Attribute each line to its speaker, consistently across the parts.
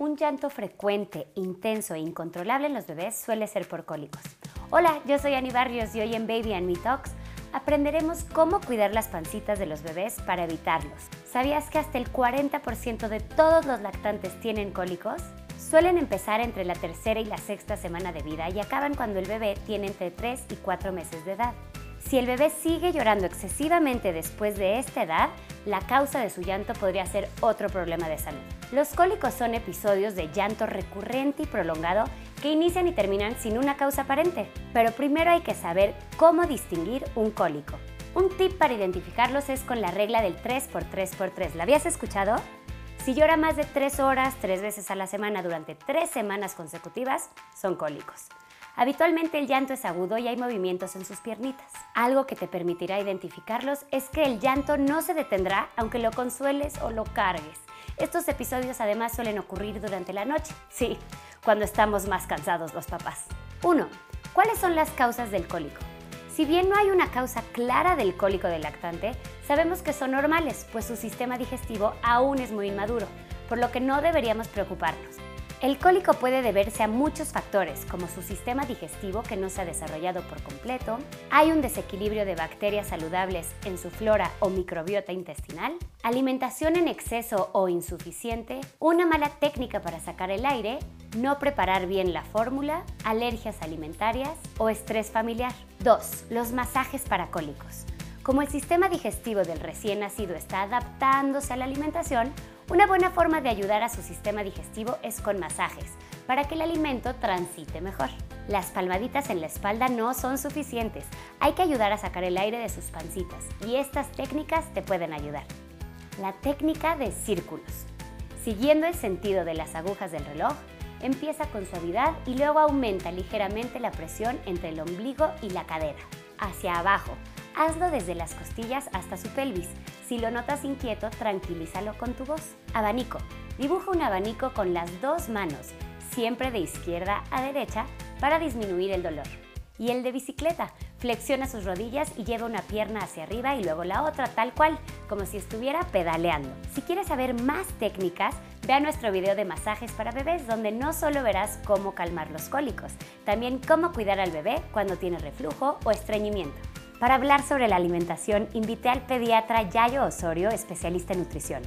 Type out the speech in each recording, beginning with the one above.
Speaker 1: Un llanto frecuente, intenso e incontrolable en los bebés suele ser por cólicos. Hola, yo soy Ani Barrios y hoy en Baby and Me Talks aprenderemos cómo cuidar las pancitas de los bebés para evitarlos. ¿Sabías que hasta el 40% de todos los lactantes tienen cólicos? Suelen empezar entre la tercera y la sexta semana de vida y acaban cuando el bebé tiene entre 3 y 4 meses de edad. Si el bebé sigue llorando excesivamente después de esta edad, la causa de su llanto podría ser otro problema de salud. Los cólicos son episodios de llanto recurrente y prolongado que inician y terminan sin una causa aparente. Pero primero hay que saber cómo distinguir un cólico. Un tip para identificarlos es con la regla del 3x3x3. ¿La habías escuchado? Si llora más de 3 horas, 3 veces a la semana durante 3 semanas consecutivas, son cólicos. Habitualmente el llanto es agudo y hay movimientos en sus piernitas. Algo que te permitirá identificarlos es que el llanto no se detendrá aunque lo consueles o lo cargues. Estos episodios además suelen ocurrir durante la noche, sí, cuando estamos más cansados los papás. 1. ¿Cuáles son las causas del cólico? Si bien no hay una causa clara del cólico del lactante, sabemos que son normales, pues su sistema digestivo aún es muy inmaduro, por lo que no deberíamos preocuparnos. El cólico puede deberse a muchos factores, como su sistema digestivo que no se ha desarrollado por completo, hay un desequilibrio de bacterias saludables en su flora o microbiota intestinal, alimentación en exceso o insuficiente, una mala técnica para sacar el aire, no preparar bien la fórmula, alergias alimentarias o estrés familiar. 2. Los masajes para cólicos. Como el sistema digestivo del recién nacido está adaptándose a la alimentación, una buena forma de ayudar a su sistema digestivo es con masajes, para que el alimento transite mejor. Las palmaditas en la espalda no son suficientes, hay que ayudar a sacar el aire de sus pancitas y estas técnicas te pueden ayudar. La técnica de círculos. Siguiendo el sentido de las agujas del reloj, empieza con suavidad y luego aumenta ligeramente la presión entre el ombligo y la cadera, hacia abajo, Hazlo desde las costillas hasta su pelvis. Si lo notas inquieto, tranquilízalo con tu voz. Abanico. Dibuja un abanico con las dos manos, siempre de izquierda a derecha, para disminuir el dolor. Y el de bicicleta. Flexiona sus rodillas y lleva una pierna hacia arriba y luego la otra, tal cual, como si estuviera pedaleando. Si quieres saber más técnicas, ve a nuestro video de masajes para bebés, donde no solo verás cómo calmar los cólicos, también cómo cuidar al bebé cuando tiene reflujo o estreñimiento. Para hablar sobre la alimentación, invité al pediatra Yayo Osorio, especialista en nutrición.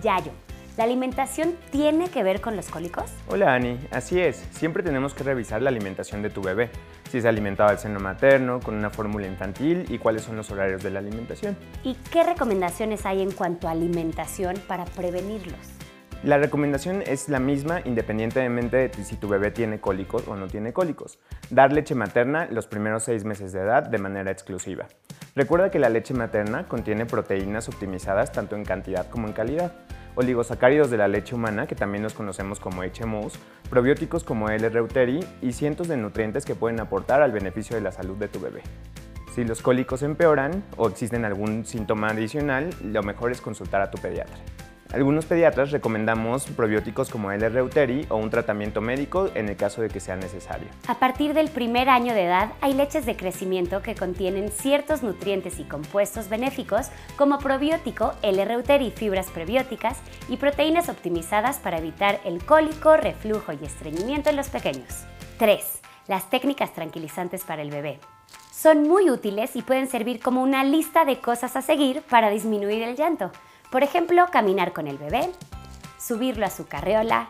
Speaker 1: Yayo, ¿la alimentación tiene que ver con los cólicos?
Speaker 2: Hola Ani, así es. Siempre tenemos que revisar la alimentación de tu bebé. Si es alimentado al seno materno, con una fórmula infantil y cuáles son los horarios de la alimentación.
Speaker 1: ¿Y qué recomendaciones hay en cuanto a alimentación para prevenirlos?
Speaker 2: La recomendación es la misma independientemente de si tu bebé tiene cólicos o no tiene cólicos. Dar leche materna los primeros seis meses de edad de manera exclusiva. Recuerda que la leche materna contiene proteínas optimizadas tanto en cantidad como en calidad, oligosacáridos de la leche humana, que también los conocemos como HMOs, probióticos como L. reuteri y cientos de nutrientes que pueden aportar al beneficio de la salud de tu bebé. Si los cólicos empeoran o existen algún síntoma adicional, lo mejor es consultar a tu pediatra. Algunos pediatras recomendamos probióticos como el reuteri o un tratamiento médico en el caso de que sea necesario.
Speaker 1: A partir del primer año de edad hay leches de crecimiento que contienen ciertos nutrientes y compuestos benéficos como probiótico, L-reuteri, fibras prebióticas y proteínas optimizadas para evitar el cólico, reflujo y estreñimiento en los pequeños. 3. Las técnicas tranquilizantes para el bebé. Son muy útiles y pueden servir como una lista de cosas a seguir para disminuir el llanto. Por ejemplo, caminar con el bebé, subirlo a su carreola,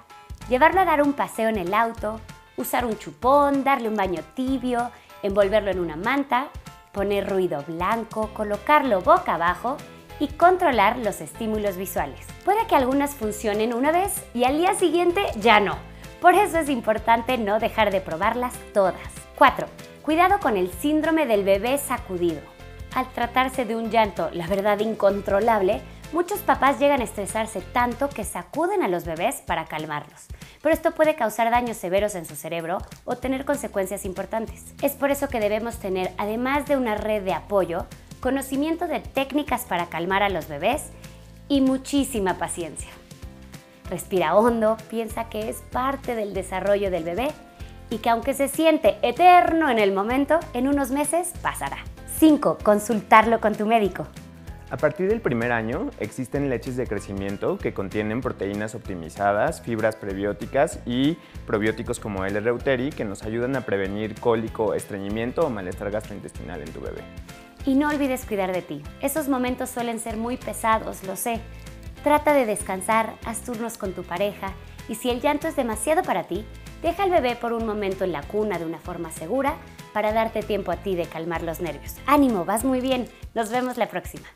Speaker 1: llevarlo a dar un paseo en el auto, usar un chupón, darle un baño tibio, envolverlo en una manta, poner ruido blanco, colocarlo boca abajo y controlar los estímulos visuales. Puede que algunas funcionen una vez y al día siguiente ya no. Por eso es importante no dejar de probarlas todas. 4. Cuidado con el síndrome del bebé sacudido. Al tratarse de un llanto, la verdad, incontrolable, Muchos papás llegan a estresarse tanto que sacuden a los bebés para calmarlos, pero esto puede causar daños severos en su cerebro o tener consecuencias importantes. Es por eso que debemos tener, además de una red de apoyo, conocimiento de técnicas para calmar a los bebés y muchísima paciencia. Respira hondo, piensa que es parte del desarrollo del bebé y que aunque se siente eterno en el momento, en unos meses pasará. 5. Consultarlo con tu médico.
Speaker 2: A partir del primer año existen leches de crecimiento que contienen proteínas optimizadas, fibras prebióticas y probióticos como el reuteri que nos ayudan a prevenir cólico, estreñimiento o malestar gastrointestinal en tu bebé.
Speaker 1: Y no olvides cuidar de ti. Esos momentos suelen ser muy pesados, lo sé. Trata de descansar, haz turnos con tu pareja y si el llanto es demasiado para ti, deja al bebé por un momento en la cuna de una forma segura para darte tiempo a ti de calmar los nervios. Ánimo, vas muy bien. Nos vemos la próxima.